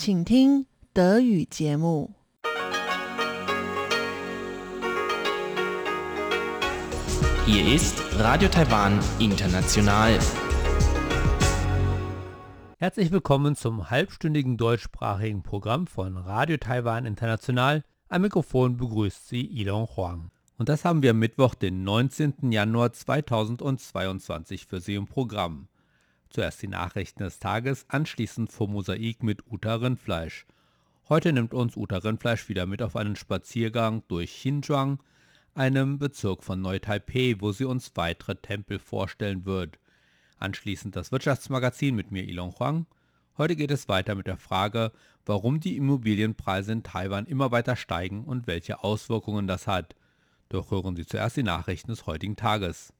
请听德语节目。Hier ist Radio Taiwan International. Herzlich willkommen zum halbstündigen deutschsprachigen Programm von Radio Taiwan International. Am Mikrofon begrüßt Sie Ilon Huang. Und das haben wir am Mittwoch, den 19. Januar 2022 für Sie im Programm. Zuerst die Nachrichten des Tages, anschließend vor Mosaik mit Uta Rindfleisch. Heute nimmt uns Uta Rindfleisch wieder mit auf einen Spaziergang durch Xinjiang, einem Bezirk von Neu-Taipei, wo sie uns weitere Tempel vorstellen wird. Anschließend das Wirtschaftsmagazin mit mir Ilon Huang. Heute geht es weiter mit der Frage, warum die Immobilienpreise in Taiwan immer weiter steigen und welche Auswirkungen das hat. Doch hören Sie zuerst die Nachrichten des heutigen Tages.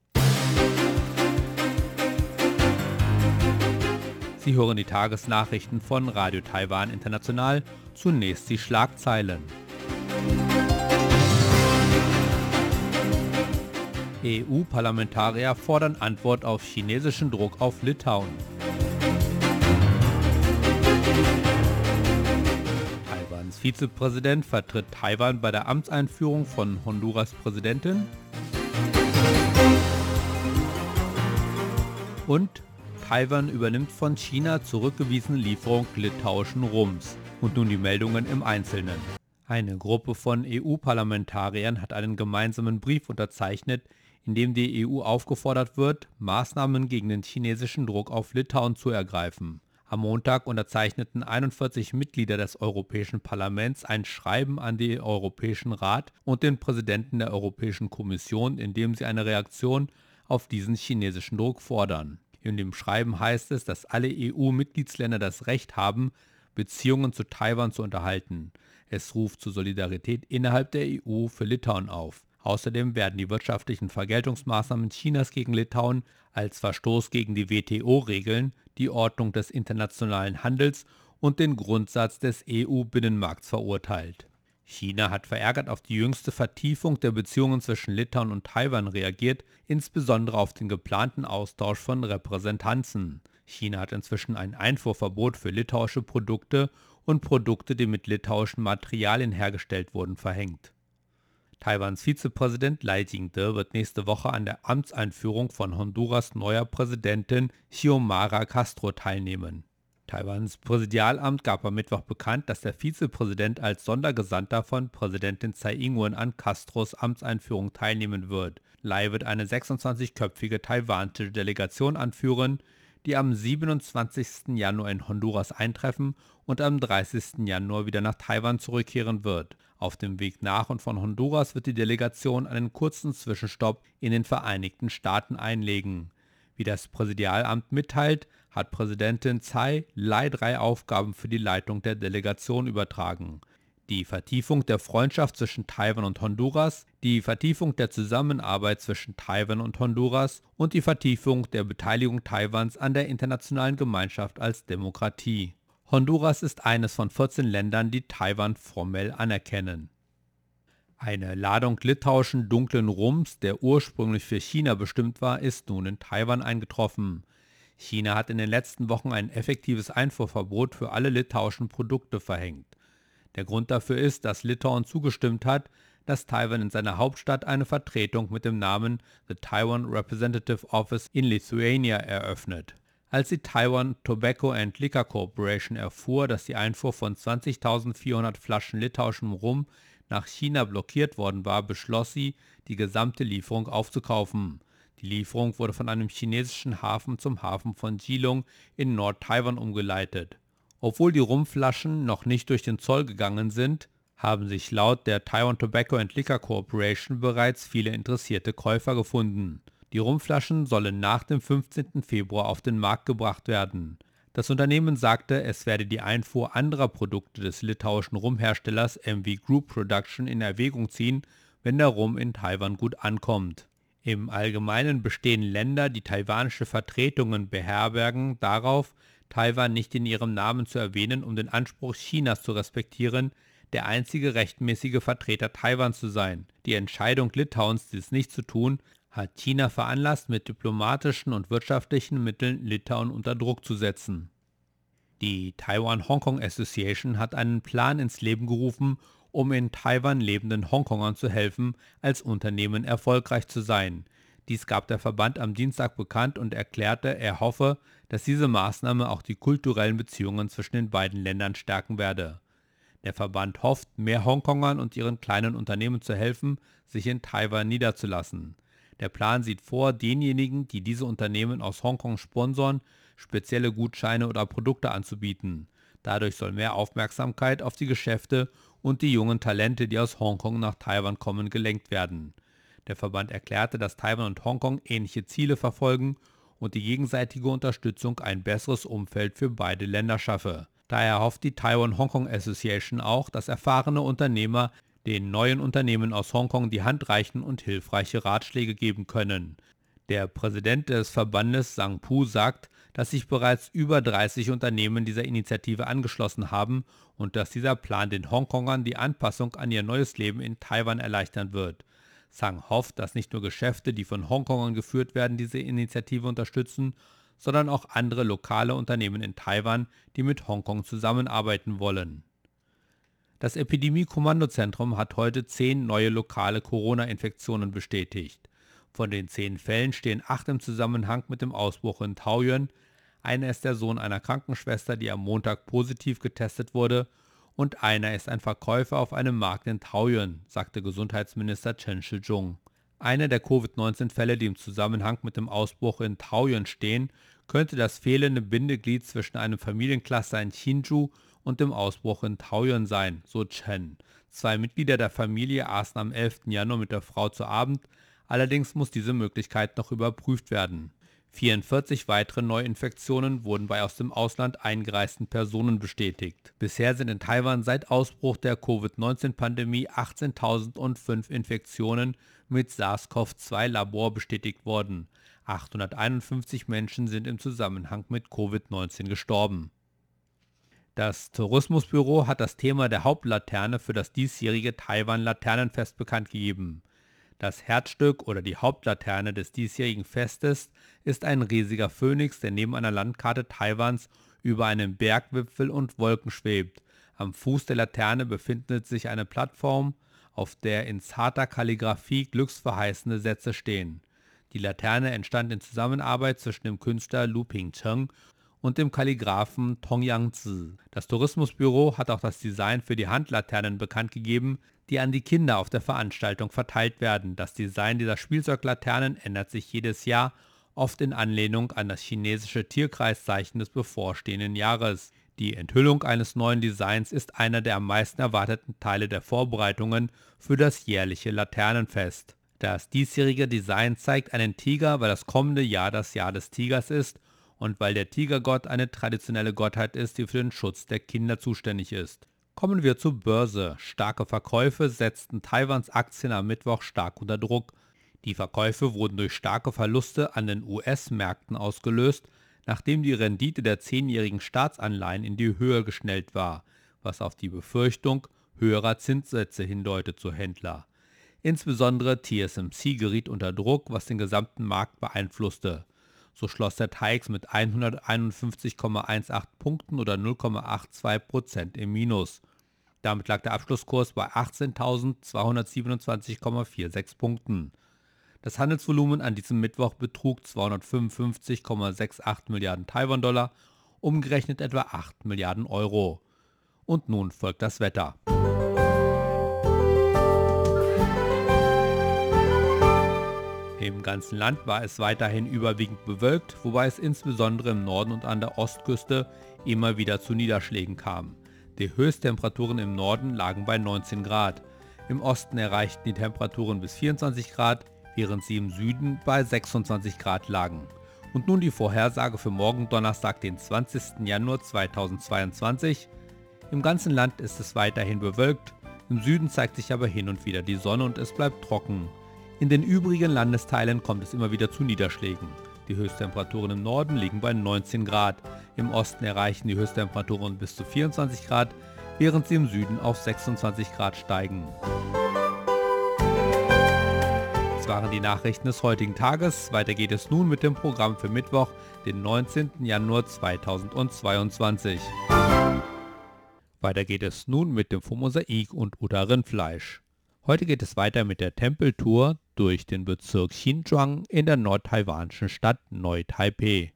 Sie hören die Tagesnachrichten von Radio Taiwan International. Zunächst die Schlagzeilen. EU-Parlamentarier fordern Antwort auf chinesischen Druck auf Litauen. Taiwans Vizepräsident vertritt Taiwan bei der Amtseinführung von Honduras Präsidentin. Und Taiwan übernimmt von China zurückgewiesene Lieferung litauischen Rums. Und nun die Meldungen im Einzelnen. Eine Gruppe von EU-Parlamentariern hat einen gemeinsamen Brief unterzeichnet, in dem die EU aufgefordert wird, Maßnahmen gegen den chinesischen Druck auf Litauen zu ergreifen. Am Montag unterzeichneten 41 Mitglieder des Europäischen Parlaments ein Schreiben an den Europäischen Rat und den Präsidenten der Europäischen Kommission, in dem sie eine Reaktion auf diesen chinesischen Druck fordern. In dem Schreiben heißt es, dass alle EU-Mitgliedsländer das Recht haben, Beziehungen zu Taiwan zu unterhalten. Es ruft zur Solidarität innerhalb der EU für Litauen auf. Außerdem werden die wirtschaftlichen Vergeltungsmaßnahmen Chinas gegen Litauen als Verstoß gegen die WTO-Regeln, die Ordnung des internationalen Handels und den Grundsatz des EU-Binnenmarkts verurteilt. China hat verärgert auf die jüngste Vertiefung der Beziehungen zwischen Litauen und Taiwan reagiert, insbesondere auf den geplanten Austausch von Repräsentanzen. China hat inzwischen ein Einfuhrverbot für litauische Produkte und Produkte, die mit litauischen Materialien hergestellt wurden, verhängt. Taiwans Vizepräsident Lai Jing-de wird nächste Woche an der Amtseinführung von Honduras neuer Präsidentin Xiomara Castro teilnehmen. Taiwans Präsidialamt gab am Mittwoch bekannt, dass der Vizepräsident als Sondergesandter von Präsidentin Tsai Ing-wen an Castros Amtseinführung teilnehmen wird. Lai wird eine 26-köpfige taiwanische Delegation anführen, die am 27. Januar in Honduras eintreffen und am 30. Januar wieder nach Taiwan zurückkehren wird. Auf dem Weg nach und von Honduras wird die Delegation einen kurzen Zwischenstopp in den Vereinigten Staaten einlegen. Wie das Präsidialamt mitteilt, hat Präsidentin Tsai Lai drei Aufgaben für die Leitung der Delegation übertragen. Die Vertiefung der Freundschaft zwischen Taiwan und Honduras, die Vertiefung der Zusammenarbeit zwischen Taiwan und Honduras und die Vertiefung der Beteiligung Taiwans an der internationalen Gemeinschaft als Demokratie. Honduras ist eines von 14 Ländern, die Taiwan formell anerkennen. Eine Ladung litauischen dunklen Rums, der ursprünglich für China bestimmt war, ist nun in Taiwan eingetroffen. China hat in den letzten Wochen ein effektives Einfuhrverbot für alle litauischen Produkte verhängt. Der Grund dafür ist, dass Litauen zugestimmt hat, dass Taiwan in seiner Hauptstadt eine Vertretung mit dem Namen The Taiwan Representative Office in Lithuania eröffnet. Als die Taiwan Tobacco and Liquor Corporation erfuhr, dass die Einfuhr von 20.400 Flaschen litauischem Rum nach China blockiert worden war, beschloss sie, die gesamte Lieferung aufzukaufen. Die Lieferung wurde von einem chinesischen Hafen zum Hafen von Jilong in Nord-Taiwan umgeleitet. Obwohl die Rumflaschen noch nicht durch den Zoll gegangen sind, haben sich laut der Taiwan Tobacco and Liquor Corporation bereits viele interessierte Käufer gefunden. Die Rumflaschen sollen nach dem 15. Februar auf den Markt gebracht werden. Das Unternehmen sagte, es werde die Einfuhr anderer Produkte des litauischen Rumherstellers MV Group Production in Erwägung ziehen, wenn der Rum in Taiwan gut ankommt. Im Allgemeinen bestehen Länder, die taiwanische Vertretungen beherbergen, darauf, Taiwan nicht in ihrem Namen zu erwähnen, um den Anspruch Chinas zu respektieren, der einzige rechtmäßige Vertreter Taiwans zu sein. Die Entscheidung Litauens, dies nicht zu tun, hat China veranlasst, mit diplomatischen und wirtschaftlichen Mitteln Litauen unter Druck zu setzen. Die Taiwan Hong Kong Association hat einen Plan ins Leben gerufen, um in Taiwan lebenden Hongkongern zu helfen, als Unternehmen erfolgreich zu sein. Dies gab der Verband am Dienstag bekannt und erklärte, er hoffe, dass diese Maßnahme auch die kulturellen Beziehungen zwischen den beiden Ländern stärken werde. Der Verband hofft, mehr Hongkongern und ihren kleinen Unternehmen zu helfen, sich in Taiwan niederzulassen. Der Plan sieht vor, denjenigen, die diese Unternehmen aus Hongkong sponsoren, spezielle Gutscheine oder Produkte anzubieten. Dadurch soll mehr Aufmerksamkeit auf die Geschäfte und die jungen Talente, die aus Hongkong nach Taiwan kommen, gelenkt werden. Der Verband erklärte, dass Taiwan und Hongkong ähnliche Ziele verfolgen und die gegenseitige Unterstützung ein besseres Umfeld für beide Länder schaffe. Daher hofft die Taiwan Hong Kong Association auch, dass erfahrene Unternehmer den neuen Unternehmen aus Hongkong die Hand reichen und hilfreiche Ratschläge geben können. Der Präsident des Verbandes Sang Pu sagt, dass sich bereits über 30 Unternehmen dieser Initiative angeschlossen haben und dass dieser Plan den Hongkongern die Anpassung an ihr neues Leben in Taiwan erleichtern wird. Sang hofft, dass nicht nur Geschäfte, die von Hongkongern geführt werden, diese Initiative unterstützen, sondern auch andere lokale Unternehmen in Taiwan, die mit Hongkong zusammenarbeiten wollen. Das Epidemie-Kommandozentrum hat heute zehn neue lokale Corona-Infektionen bestätigt. Von den zehn Fällen stehen acht im Zusammenhang mit dem Ausbruch in Taoyuan. Einer ist der Sohn einer Krankenschwester, die am Montag positiv getestet wurde, und einer ist ein Verkäufer auf einem Markt in Taoyuan, sagte Gesundheitsminister Chen Shih-chung. Einer der Covid-19-Fälle, die im Zusammenhang mit dem Ausbruch in Taoyuan stehen, könnte das fehlende Bindeglied zwischen einem Familiencluster in Hsinchu und dem Ausbruch in Taoyuan sein, so Chen. Zwei Mitglieder der Familie aßen am 11. Januar mit der Frau zu Abend, allerdings muss diese Möglichkeit noch überprüft werden. 44 weitere Neuinfektionen wurden bei aus dem Ausland eingereisten Personen bestätigt. Bisher sind in Taiwan seit Ausbruch der Covid-19-Pandemie 18.005 Infektionen mit SARS-CoV-2 Labor bestätigt worden. 851 Menschen sind im Zusammenhang mit Covid-19 gestorben. Das Tourismusbüro hat das Thema der Hauptlaterne für das diesjährige Taiwan-Laternenfest bekannt gegeben. Das Herzstück oder die Hauptlaterne des diesjährigen Festes ist ein riesiger Phönix, der neben einer Landkarte Taiwans über einem Bergwipfel und Wolken schwebt. Am Fuß der Laterne befindet sich eine Plattform, auf der in zarter Kalligraphie glücksverheißende Sätze stehen. Die Laterne entstand in Zusammenarbeit zwischen dem Künstler Lu Pingcheng und dem Kalligraphen Tong Yang-zi. Das Tourismusbüro hat auch das Design für die Handlaternen bekannt gegeben, die an die Kinder auf der Veranstaltung verteilt werden. Das Design dieser Spielzeuglaternen ändert sich jedes Jahr, oft in Anlehnung an das chinesische Tierkreiszeichen des bevorstehenden Jahres. Die Enthüllung eines neuen Designs ist einer der am meisten erwarteten Teile der Vorbereitungen für das jährliche Laternenfest. Das diesjährige Design zeigt einen Tiger, weil das kommende Jahr das Jahr des Tigers ist und weil der Tigergott eine traditionelle Gottheit ist, die für den Schutz der Kinder zuständig ist. Kommen wir zur Börse. Starke Verkäufe setzten Taiwans Aktien am Mittwoch stark unter Druck. Die Verkäufe wurden durch starke Verluste an den US-Märkten ausgelöst, nachdem die Rendite der zehnjährigen Staatsanleihen in die Höhe geschnellt war, was auf die Befürchtung höherer Zinssätze hindeutet, so Händler. Insbesondere TSMC geriet unter Druck, was den gesamten Markt beeinflusste. So schloss der TAIX mit 151,18 Punkten oder 0,82% im Minus. Damit lag der Abschlusskurs bei 18.227,46 Punkten. Das Handelsvolumen an diesem Mittwoch betrug 255,68 Milliarden Taiwan-Dollar, umgerechnet etwa 8 Milliarden Euro. Und nun folgt das Wetter. Im ganzen Land war es weiterhin überwiegend bewölkt, wobei es insbesondere im Norden und an der Ostküste immer wieder zu Niederschlägen kam. Die Höchsttemperaturen im Norden lagen bei 19 Grad. Im Osten erreichten die Temperaturen bis 24 Grad, während sie im Süden bei 26 Grad lagen. Und nun die Vorhersage für morgen Donnerstag, den 20. Januar 2022. Im ganzen Land ist es weiterhin bewölkt, im Süden zeigt sich aber hin und wieder die Sonne und es bleibt trocken. In den übrigen Landesteilen kommt es immer wieder zu Niederschlägen. Die Höchsttemperaturen im Norden liegen bei 19 Grad, im Osten erreichen die Höchsttemperaturen bis zu 24 Grad, während sie im Süden auf 26 Grad steigen. waren die Nachrichten des heutigen Tages. Weiter geht es nun mit dem Programm für Mittwoch, den 19. Januar 2022. Weiter geht es nun mit dem Mosaik und Uda Rindfleisch. Heute geht es weiter mit der Tempeltour durch den Bezirk Xinjiang in der nordtaiwanischen Stadt Neu-Taipei.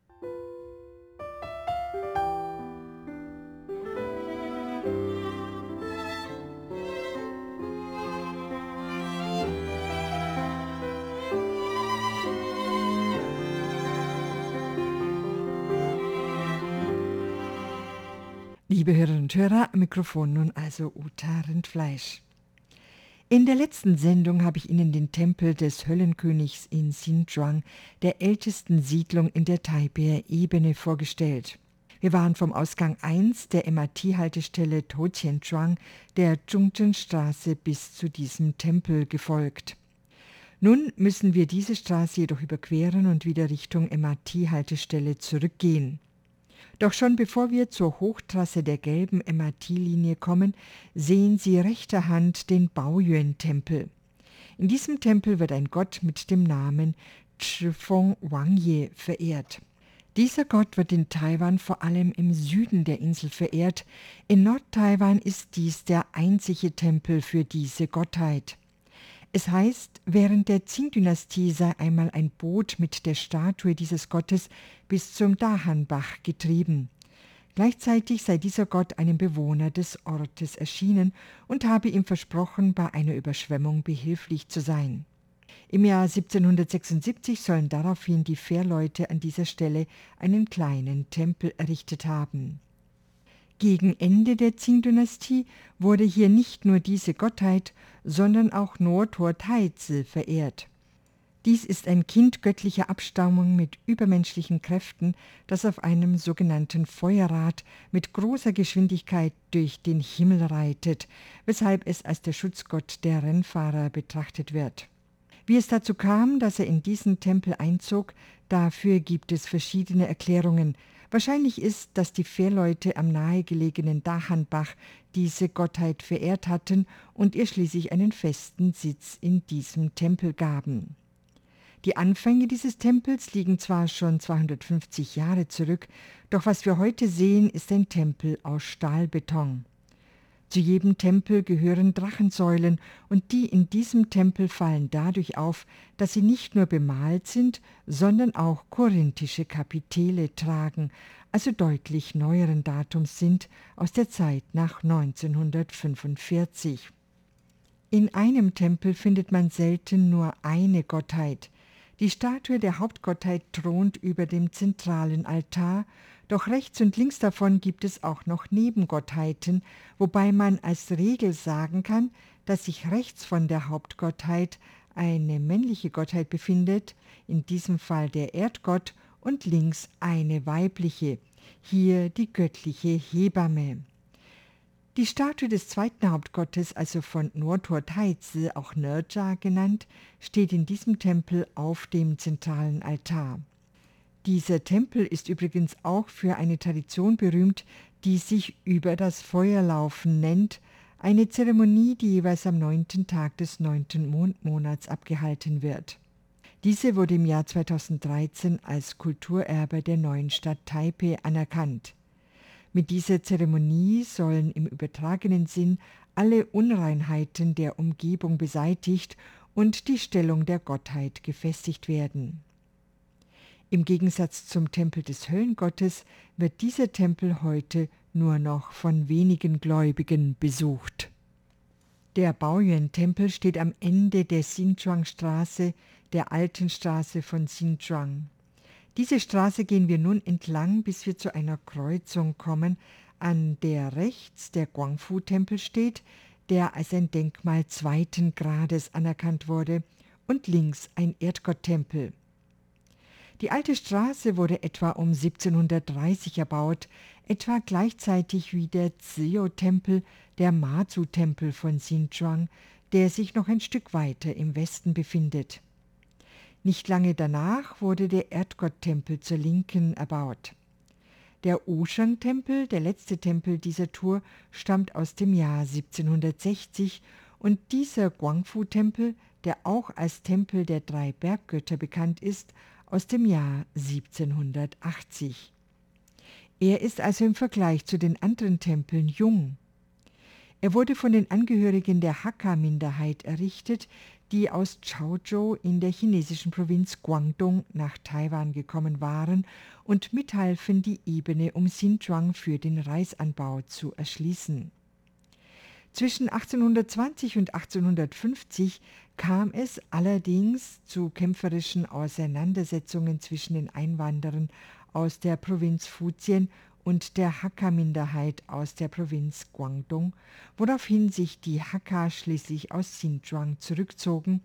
Liebe Hörerinnen und Hörer, Mikrofon nun also Uta Rindfleisch. In der letzten Sendung habe ich Ihnen den Tempel des Höllenkönigs in Xinjiang, der ältesten Siedlung in der Taipeier Ebene, vorgestellt. Wir waren vom Ausgang 1 der MRT-Haltestelle Toqianzhuang der Zhongzhenstraße bis zu diesem Tempel gefolgt. Nun müssen wir diese Straße jedoch überqueren und wieder Richtung MRT-Haltestelle zurückgehen. Doch schon bevor wir zur Hochtrasse der gelben MRT-Linie kommen, sehen Sie rechter Hand den Baoyuan-Tempel. In diesem Tempel wird ein Gott mit dem Namen Chifeng Wangye verehrt. Dieser Gott wird in Taiwan vor allem im Süden der Insel verehrt. In Nordtaiwan ist dies der einzige Tempel für diese Gottheit. Es heißt, während der Qing-Dynastie sei einmal ein Boot mit der Statue dieses Gottes bis zum Dahanbach getrieben. Gleichzeitig sei dieser Gott einem Bewohner des Ortes erschienen und habe ihm versprochen, bei einer Überschwemmung behilflich zu sein. Im Jahr 1776 sollen daraufhin die Fährleute an dieser Stelle einen kleinen Tempel errichtet haben. Gegen Ende der Qing-Dynastie wurde hier nicht nur diese Gottheit, sondern auch Nortor Taizi verehrt. Dies ist ein Kind göttlicher Abstammung mit übermenschlichen Kräften, das auf einem sogenannten Feuerrad mit großer Geschwindigkeit durch den Himmel reitet, weshalb es als der Schutzgott der Rennfahrer betrachtet wird. Wie es dazu kam, dass er in diesen Tempel einzog, dafür gibt es verschiedene Erklärungen, Wahrscheinlich ist, dass die Fährleute am nahegelegenen Dachanbach diese Gottheit verehrt hatten und ihr schließlich einen festen Sitz in diesem Tempel gaben. Die Anfänge dieses Tempels liegen zwar schon 250 Jahre zurück, doch was wir heute sehen, ist ein Tempel aus Stahlbeton. Zu jedem Tempel gehören Drachensäulen, und die in diesem Tempel fallen dadurch auf, dass sie nicht nur bemalt sind, sondern auch korinthische Kapitelle tragen, also deutlich neueren Datums sind, aus der Zeit nach 1945. In einem Tempel findet man selten nur eine Gottheit. Die Statue der Hauptgottheit thront über dem zentralen Altar, doch rechts und links davon gibt es auch noch Nebengottheiten, wobei man als Regel sagen kann, dass sich rechts von der Hauptgottheit eine männliche Gottheit befindet, in diesem Fall der Erdgott, und links eine weibliche, hier die göttliche Hebamme. Die Statue des zweiten Hauptgottes, also von Nortor Taizi, auch Nerja genannt, steht in diesem Tempel auf dem zentralen Altar. Dieser Tempel ist übrigens auch für eine Tradition berühmt, die sich über das Feuerlaufen nennt, eine Zeremonie, die jeweils am neunten Tag des neunten Mondmonats abgehalten wird. Diese wurde im Jahr 2013 als Kulturerbe der neuen Stadt Taipei anerkannt. Mit dieser Zeremonie sollen im übertragenen Sinn alle Unreinheiten der Umgebung beseitigt und die Stellung der Gottheit gefestigt werden. Im Gegensatz zum Tempel des Höllengottes wird dieser Tempel heute nur noch von wenigen Gläubigen besucht. Der Baoyuan-Tempel steht am Ende der Xinjiang-Straße, der alten Straße von Xinjiang. Diese Straße gehen wir nun entlang, bis wir zu einer Kreuzung kommen, an der rechts der Guangfu-Tempel steht, der als ein Denkmal zweiten Grades anerkannt wurde, und links ein Erdgotttempel. Die alte Straße wurde etwa um 1730 erbaut, etwa gleichzeitig wie der Zio-Tempel, der Mazu-Tempel von Xinjiang, der sich noch ein Stück weiter im Westen befindet. Nicht lange danach wurde der Erdgotttempel zur Linken erbaut. Der Oshang-Tempel, der letzte Tempel dieser Tour, stammt aus dem Jahr 1760 Und dieser Guangfu-Tempel, der auch als Tempel der drei Berggötter bekannt ist, aus dem Jahr 1780. Er ist also im Vergleich zu den anderen Tempeln jung. Er wurde von den Angehörigen der Hakka-Minderheit errichtet, die aus Chaozhou in der chinesischen Provinz Guangdong nach Taiwan gekommen waren und mithalfen, die Ebene um Xinjiang für den Reisanbau zu erschließen. Zwischen 1820 und 1850 kam es allerdings zu kämpferischen Auseinandersetzungen zwischen den Einwanderern aus der Provinz Fuzien und der Hakka-Minderheit aus der Provinz Guangdong, woraufhin sich die Hakka schließlich aus Xinjiang zurückzogen,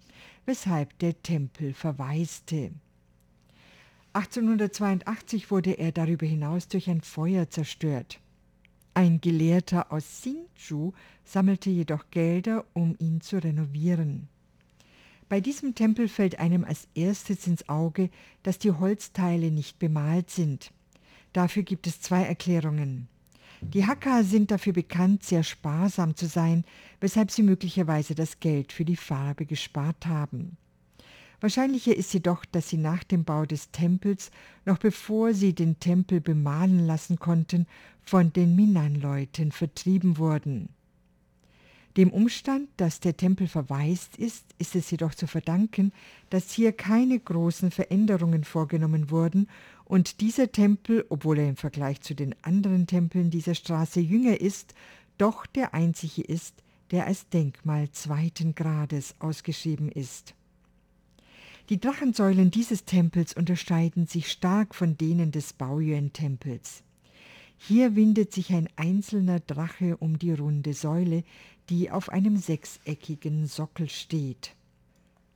weshalb der Tempel verwaiste. 1882 wurde er darüber hinaus durch ein Feuer zerstört. Ein Gelehrter aus Hsinchu sammelte jedoch Gelder, um ihn zu renovieren. Bei diesem Tempel fällt einem als erstes ins Auge, dass die Holzteile nicht bemalt sind. Dafür gibt es zwei Erklärungen. Die Hakka sind dafür bekannt, sehr sparsam zu sein, weshalb sie möglicherweise das Geld für die Farbe gespart haben. Wahrscheinlicher ist jedoch, dass sie nach dem Bau des Tempels, noch bevor sie den Tempel bemalen lassen konnten, von den Minan-Leuten vertrieben wurden. Dem Umstand, dass der Tempel verwaist ist, ist es jedoch zu verdanken, dass hier keine großen Veränderungen vorgenommen wurden und dieser Tempel, obwohl er im Vergleich zu den anderen Tempeln dieser Straße jünger ist, doch der einzige ist, der als Denkmal zweiten Grades ausgeschrieben ist. Die Drachensäulen dieses Tempels unterscheiden sich stark von denen des Baoyuan-Tempels. Hier windet sich ein einzelner Drache um die runde Säule, die auf einem sechseckigen Sockel steht.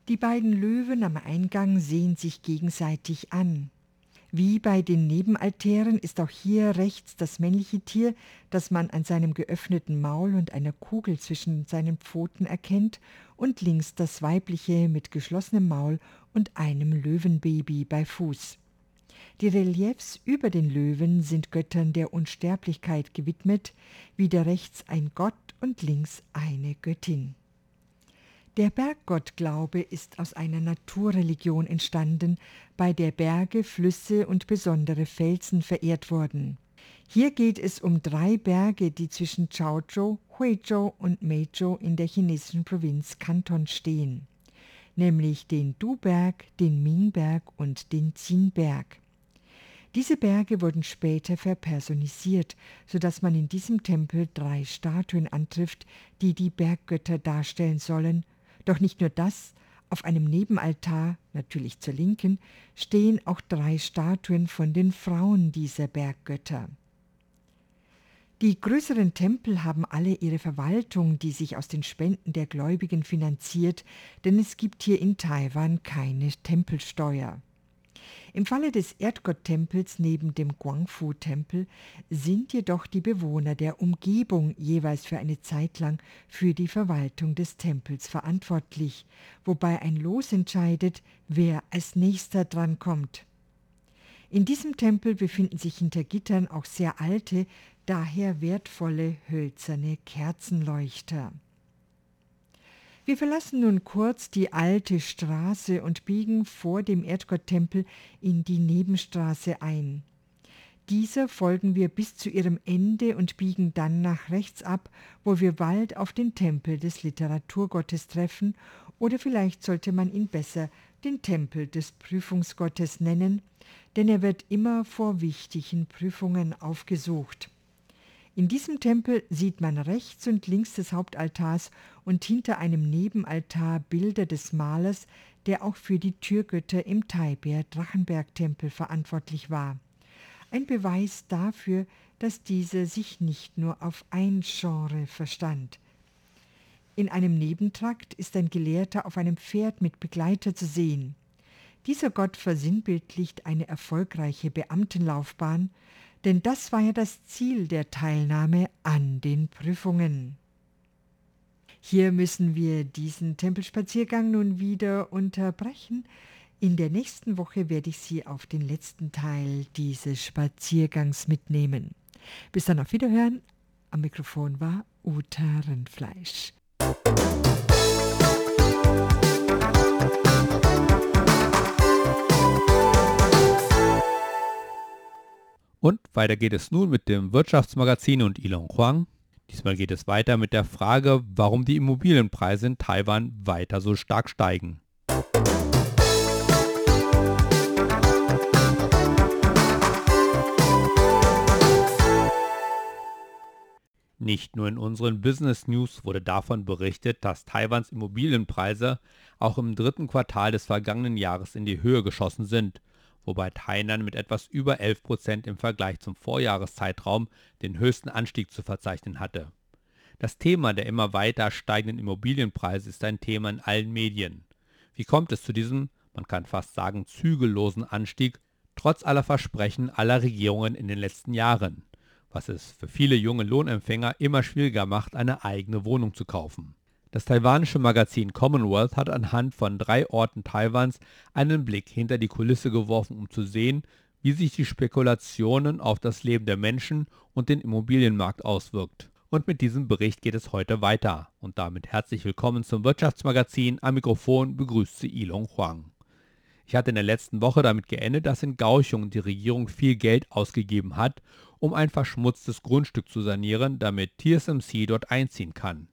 Die beiden Löwen am Eingang sehen sich gegenseitig an. Wie bei den Nebenaltären ist auch hier rechts das männliche Tier, das man an seinem geöffneten Maul und einer Kugel zwischen seinen Pfoten erkennt, und links das weibliche mit geschlossenem Maul und einem Löwenbaby bei Fuß. Die Reliefs über den Löwen sind Göttern der Unsterblichkeit gewidmet, wieder rechts ein Gott und links eine Göttin. Der Berggottglaube ist aus einer Naturreligion entstanden, bei der Berge, Flüsse und besondere Felsen verehrt wurden. Hier geht es um drei Berge, die zwischen Chaozhou, Huizhou und Meizhou in der chinesischen Provinz Kanton stehen, nämlich den Du-Berg, den Ming-Berg und den Qin-Berg. Diese Berge wurden später verpersonisiert, so dass man in diesem Tempel drei Statuen antrifft, die die Berggötter darstellen sollen doch nicht nur das, auf einem Nebenaltar, natürlich zur Linken, stehen auch drei Statuen von den Frauen dieser Berggötter. Die größeren Tempel haben alle ihre Verwaltung, die sich aus den Spenden der Gläubigen finanziert, denn es gibt hier in Taiwan keine Tempelsteuer. Im Falle des Erdgotttempels neben dem Guangfu-Tempel sind jedoch die Bewohner der Umgebung jeweils für eine Zeit lang für die Verwaltung des Tempels verantwortlich, wobei ein Los entscheidet, wer als nächster drankommt. In diesem Tempel befinden sich hinter Gittern auch sehr alte, daher wertvolle hölzerne Kerzenleuchter. Wir verlassen nun kurz die alte Straße und biegen vor dem Erdgotttempel in die Nebenstraße ein. Dieser folgen wir bis zu ihrem Ende und biegen dann nach rechts ab, wo wir bald auf den Tempel des Literaturgottes treffen, oder vielleicht sollte man ihn besser den Tempel des Prüfungsgottes nennen, denn er wird immer vor wichtigen Prüfungen aufgesucht. In diesem Tempel sieht man rechts und links des Hauptaltars und hinter einem Nebenaltar Bilder des Malers, der auch für die Türgötter im Taipei Drachenberg-Tempel verantwortlich war. Ein Beweis dafür, dass dieser sich nicht nur auf ein Genre verstand. In einem Nebentrakt ist ein Gelehrter auf einem Pferd mit Begleiter zu sehen. Dieser Gott versinnbildlicht eine erfolgreiche Beamtenlaufbahn, denn das war ja das Ziel der Teilnahme an den Prüfungen. Hier müssen wir diesen Tempelspaziergang nun wieder unterbrechen. In der nächsten Woche werde ich Sie auf den letzten Teil dieses Spaziergangs mitnehmen. Bis dann auf Wiederhören. Am Mikrofon war Uta Rindfleisch. Und weiter geht es nun mit dem Wirtschaftsmagazin und Ilon Huang. Diesmal geht es weiter mit der Frage, warum die Immobilienpreise in Taiwan weiter so stark steigen. Nicht nur in unseren Business News wurde davon berichtet, dass Taiwans Immobilienpreise auch im dritten Quartal des vergangenen Jahres in die Höhe geschossen sind – wobei Tainan mit etwas über 11 Prozent im Vergleich zum Vorjahreszeitraum den höchsten Anstieg zu verzeichnen hatte. Das Thema der immer weiter steigenden Immobilienpreise ist ein Thema in allen Medien. Wie kommt es zu diesem, man kann fast sagen, zügellosen Anstieg, trotz aller Versprechen aller Regierungen in den letzten Jahren, was es für viele junge Lohnempfänger immer schwieriger macht, eine eigene Wohnung zu kaufen. Das taiwanische Magazin Commonwealth hat anhand von drei Orten Taiwans einen Blick hinter die Kulisse geworfen, um zu sehen, wie sich die Spekulationen auf das Leben der Menschen und den Immobilienmarkt auswirkt. Und mit diesem Bericht geht es heute weiter. Und damit herzlich willkommen zum Wirtschaftsmagazin. Am Mikrofon begrüßt sie Ilong Huang. Ich hatte in der letzten Woche damit geendet, dass in Gauchung die Regierung viel Geld ausgegeben hat, um ein verschmutztes Grundstück zu sanieren, damit TSMC dort einziehen kann.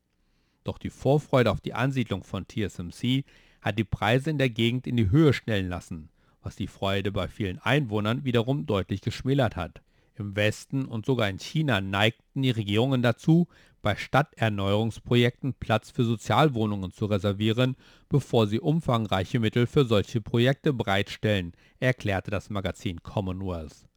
Doch die Vorfreude auf die Ansiedlung von TSMC hat die Preise in der Gegend in die Höhe schnellen lassen, was die Freude bei vielen Einwohnern wiederum deutlich geschmälert hat. Im Westen und sogar in China neigten die Regierungen dazu, bei Stadterneuerungsprojekten Platz für Sozialwohnungen zu reservieren, bevor sie umfangreiche Mittel für solche Projekte bereitstellen, erklärte das Magazin Commonwealth.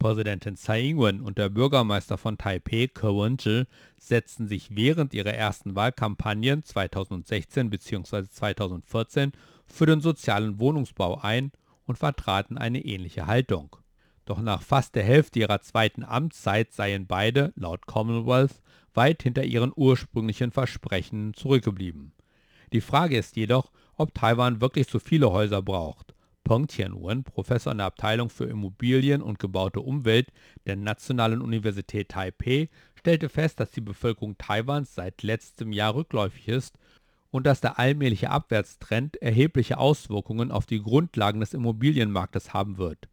Präsidentin Tsai Ing-wen und der Bürgermeister von Taipeh, Ke Wen-je, setzten sich während ihrer ersten Wahlkampagnen 2016 bzw. 2014 für den sozialen Wohnungsbau ein und vertraten eine ähnliche Haltung. Doch nach fast der Hälfte ihrer zweiten Amtszeit seien beide, laut Commonwealth, weit hinter ihren ursprünglichen Versprechen zurückgeblieben. Die Frage ist jedoch, ob Taiwan wirklich so viele Häuser braucht Peng Tianwen, Professor in der Abteilung für Immobilien und gebaute Umwelt der Nationalen Universität Taipeh, stellte fest, dass die Bevölkerung Taiwans seit letztem Jahr rückläufig ist und dass der allmähliche Abwärtstrend erhebliche Auswirkungen auf die Grundlagen des Immobilienmarktes haben wird.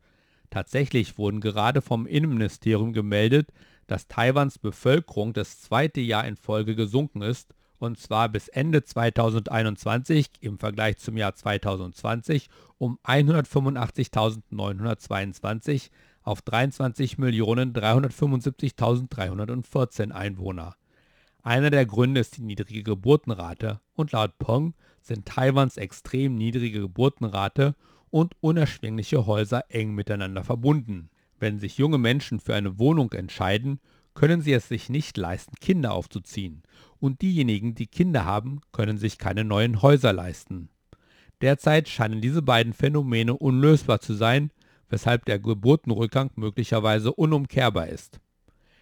Tatsächlich wurden gerade vom Innenministerium gemeldet, dass Taiwans Bevölkerung das zweite Jahr in Folge gesunken ist und zwar bis Ende 2021 im Vergleich zum Jahr 2020 um 185.922 auf 23.375.314 Einwohner. Einer der Gründe ist die niedrige Geburtenrate und laut Pong sind Taiwans extrem niedrige Geburtenrate und unerschwingliche Häuser eng miteinander verbunden. Wenn sich junge Menschen für eine Wohnung entscheiden, können sie es sich nicht leisten, Kinder aufzuziehen und diejenigen, die Kinder haben, können sich keine neuen Häuser leisten. Derzeit scheinen diese beiden Phänomene unlösbar zu sein, weshalb der Geburtenrückgang möglicherweise unumkehrbar ist.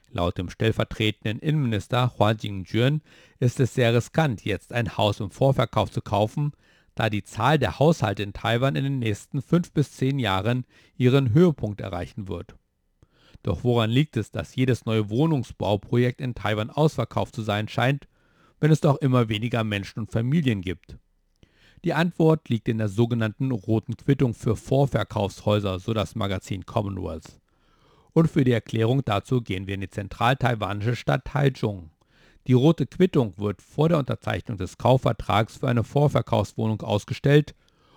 Laut dem stellvertretenden Innenminister Hua Jingjuan ist es sehr riskant, jetzt ein Haus im Vorverkauf zu kaufen, da die Zahl der Haushalte in Taiwan in den nächsten fünf bis zehn Jahren ihren Höhepunkt erreichen wird. Doch woran liegt es, dass jedes neue Wohnungsbauprojekt in Taiwan ausverkauft zu sein scheint, wenn es doch immer weniger Menschen und Familien gibt? Die Antwort liegt in der sogenannten roten Quittung für Vorverkaufshäuser, so das Magazin Commonwealth. Und für die Erklärung dazu gehen wir in die zentral-taiwanische Stadt Taichung. Die rote Quittung wird vor der Unterzeichnung des Kaufvertrags für eine Vorverkaufswohnung ausgestellt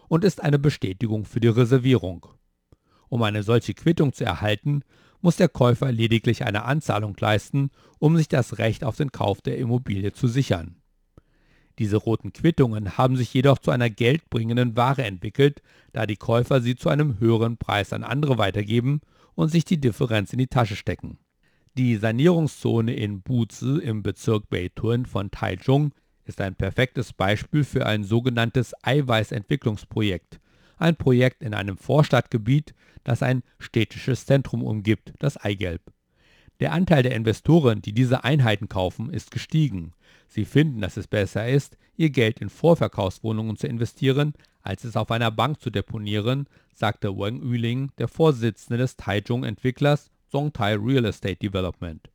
und ist eine Bestätigung für die Reservierung. Um eine solche Quittung zu erhalten, muss der Käufer lediglich eine Anzahlung leisten, um sich das Recht auf den Kauf der Immobilie zu sichern. Diese roten Quittungen haben sich jedoch zu einer geldbringenden Ware entwickelt, da die Käufer sie zu einem höheren Preis an andere weitergeben und sich die Differenz in die Tasche stecken. Die Sanierungszone in Buzi im Bezirk Beitun von Taichung ist ein perfektes Beispiel für ein sogenanntes Eiweißentwicklungsprojekt, ein Projekt in einem Vorstadtgebiet, das ein städtisches Zentrum umgibt, das Eigelb. Der Anteil der Investoren, die diese Einheiten kaufen, ist gestiegen. Sie finden, dass es besser ist, ihr Geld in Vorverkaufswohnungen zu investieren, als es auf einer Bank zu deponieren, sagte Wang Yuling, der Vorsitzende des Taichung-Entwicklers Zongtai Real Estate Development.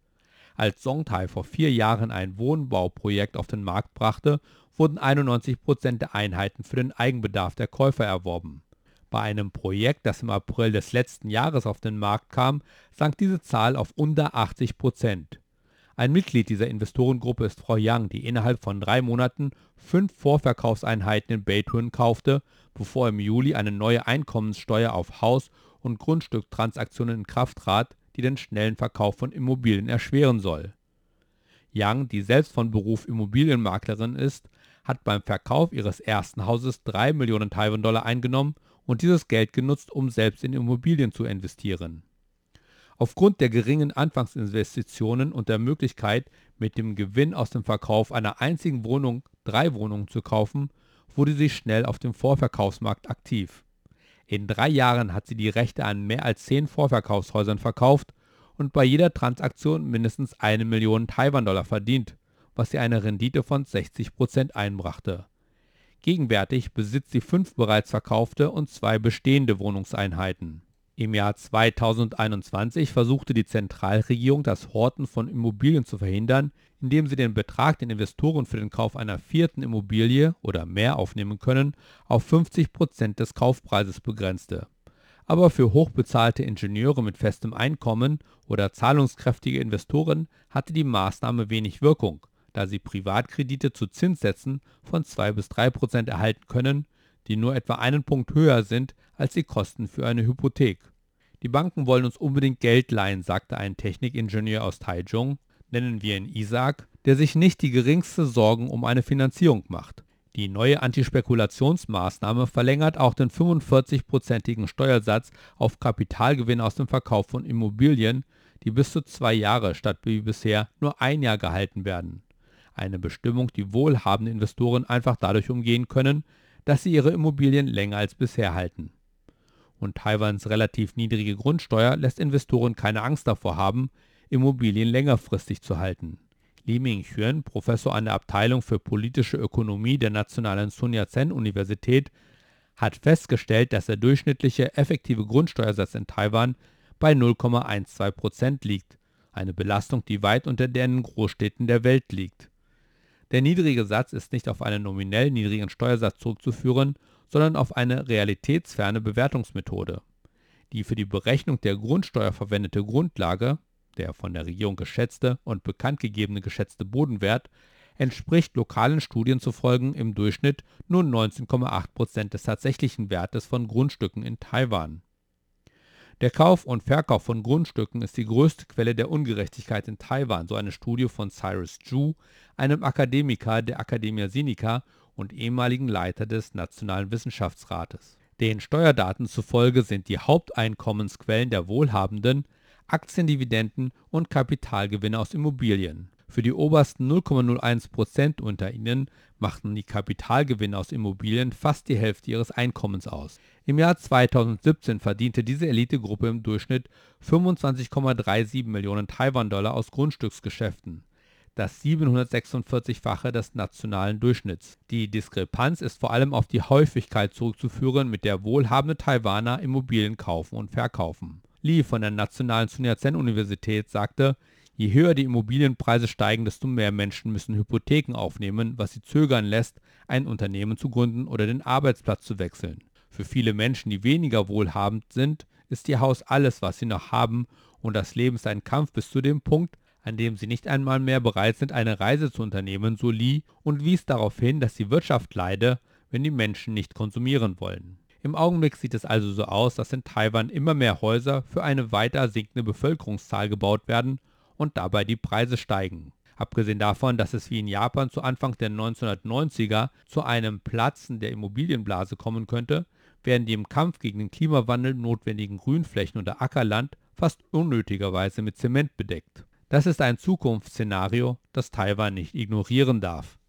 Als Songthai vor vier Jahren ein Wohnbauprojekt auf den Markt brachte, wurden 91 Prozent der Einheiten für den Eigenbedarf der Käufer erworben. Bei einem Projekt, das im April des letzten Jahres auf den Markt kam, sank diese Zahl auf unter 80 Prozent. Ein Mitglied dieser Investorengruppe ist Frau Young, die innerhalb von drei Monaten fünf Vorverkaufseinheiten in Beitun kaufte, bevor im Juli eine neue Einkommenssteuer auf Haus- und Grundstücktransaktionen in Kraft trat, die den schnellen Verkauf von Immobilien erschweren soll. Young, die selbst von Beruf Immobilienmaklerin ist, hat beim Verkauf ihres ersten Hauses 3 Millionen Taiwan-Dollar eingenommen und dieses Geld genutzt, um selbst in Immobilien zu investieren. Aufgrund der geringen Anfangsinvestitionen und der Möglichkeit, mit dem Gewinn aus dem Verkauf einer einzigen Wohnung drei Wohnungen zu kaufen, wurde sie schnell auf dem Vorverkaufsmarkt aktiv. In drei Jahren hat sie die Rechte an mehr als zehn Vorverkaufshäusern verkauft und bei jeder Transaktion mindestens eine Million Taiwan-Dollar verdient, was ihr eine Rendite von 60% einbrachte. Gegenwärtig besitzt sie fünf bereits verkaufte und zwei bestehende Wohnungseinheiten. Im Jahr 2021 versuchte die Zentralregierung das Horten von Immobilien zu verhindern, indem sie den Betrag, den Investoren für den Kauf einer vierten Immobilie oder mehr aufnehmen können, auf 50 Prozent des Kaufpreises begrenzte. Aber für hochbezahlte Ingenieure mit festem Einkommen oder zahlungskräftige Investoren hatte die Maßnahme wenig Wirkung, da sie Privatkredite zu Zinssätzen von 2 bis 3 Prozent erhalten können, die nur etwa einen Punkt höher sind als die Kosten für eine Hypothek. Die Banken wollen uns unbedingt Geld leihen, sagte ein Technikingenieur aus Taichung, nennen wir ihn Isaac, der sich nicht die geringste Sorgen um eine Finanzierung macht. Die neue Antispekulationsmaßnahme verlängert auch den 45-prozentigen Steuersatz auf Kapitalgewinn aus dem Verkauf von Immobilien, die bis zu zwei Jahre statt wie bisher nur ein Jahr gehalten werden. Eine Bestimmung, die wohlhabende Investoren einfach dadurch umgehen können, dass sie ihre Immobilien länger als bisher halten und Taiwans relativ niedrige Grundsteuer lässt Investoren keine Angst davor haben, Immobilien längerfristig zu halten. Li Mingxuan, Professor an der Abteilung für politische Ökonomie der Nationalen Sun Yat-sen Universität, hat festgestellt, dass der durchschnittliche effektive Grundsteuersatz in Taiwan bei 0,12% liegt, eine Belastung, die weit unter der in Großstädten der Welt liegt. Der niedrige Satz ist nicht auf einen nominell niedrigen Steuersatz zurückzuführen, sondern auf eine realitätsferne Bewertungsmethode. Die für die Berechnung der Grundsteuer verwendete Grundlage, der von der Regierung geschätzte und bekanntgegebene geschätzte Bodenwert, entspricht lokalen Studien zufolge im Durchschnitt nur 19,8% des tatsächlichen Wertes von Grundstücken in Taiwan. Der Kauf und Verkauf von Grundstücken ist die größte Quelle der Ungerechtigkeit in Taiwan, so eine Studie von Cyrus Ju, einem Akademiker der Academia Sinica und ehemaligen Leiter des Nationalen Wissenschaftsrates. Den Steuerdaten zufolge sind die Haupteinkommensquellen der Wohlhabenden Aktiendividenden und Kapitalgewinne aus Immobilien. Für die obersten 0,01 Prozent unter ihnen machten die Kapitalgewinne aus Immobilien fast die Hälfte ihres Einkommens aus. Im Jahr 2017 verdiente diese Elitegruppe im Durchschnitt 25,37 Millionen Taiwan-Dollar aus Grundstücksgeschäften das 746-fache des nationalen Durchschnitts. Die Diskrepanz ist vor allem auf die Häufigkeit zurückzuführen, mit der wohlhabende Taiwaner Immobilien kaufen und verkaufen. Li von der Nationalen Sun Yat-sen-Universität sagte, je höher die Immobilienpreise steigen, desto mehr Menschen müssen Hypotheken aufnehmen, was sie zögern lässt, ein Unternehmen zu gründen oder den Arbeitsplatz zu wechseln. Für viele Menschen, die weniger wohlhabend sind, ist ihr Haus alles, was sie noch haben, und das Leben ist ein Kampf bis zu dem Punkt, an dem sie nicht einmal mehr bereit sind, eine Reise zu unternehmen, so Lee und wies darauf hin, dass die Wirtschaft leide, wenn die Menschen nicht konsumieren wollen. Im Augenblick sieht es also so aus, dass in Taiwan immer mehr Häuser für eine weiter sinkende Bevölkerungszahl gebaut werden und dabei die Preise steigen. Abgesehen davon, dass es wie in Japan zu Anfang der 1990er zu einem Platzen der Immobilienblase kommen könnte, werden die im Kampf gegen den Klimawandel notwendigen Grünflächen oder Ackerland fast unnötigerweise mit Zement bedeckt. Das ist ein Zukunftsszenario, das Taiwan nicht ignorieren darf.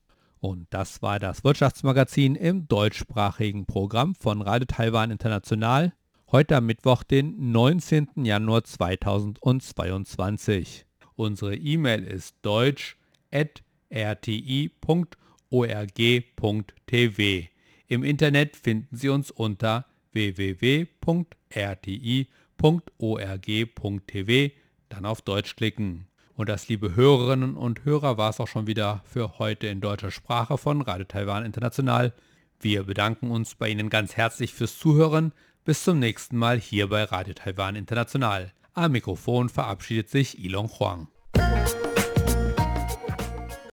Und das war das Wirtschaftsmagazin im deutschsprachigen Programm von Radio Taiwan International. Heute am Mittwoch, den 19. Januar 2022. Unsere E-Mail ist deutsch.rti.org.tv. Im Internet finden Sie uns unter www.rti.org.tv. Dann auf Deutsch klicken. Und das, liebe Hörerinnen und Hörer, war es auch schon wieder für heute in deutscher Sprache von Radio Taiwan International. Wir bedanken uns bei Ihnen ganz herzlich fürs Zuhören. Bis zum nächsten Mal hier bei Radio Taiwan International. Am Mikrofon verabschiedet sich Ilon Huang.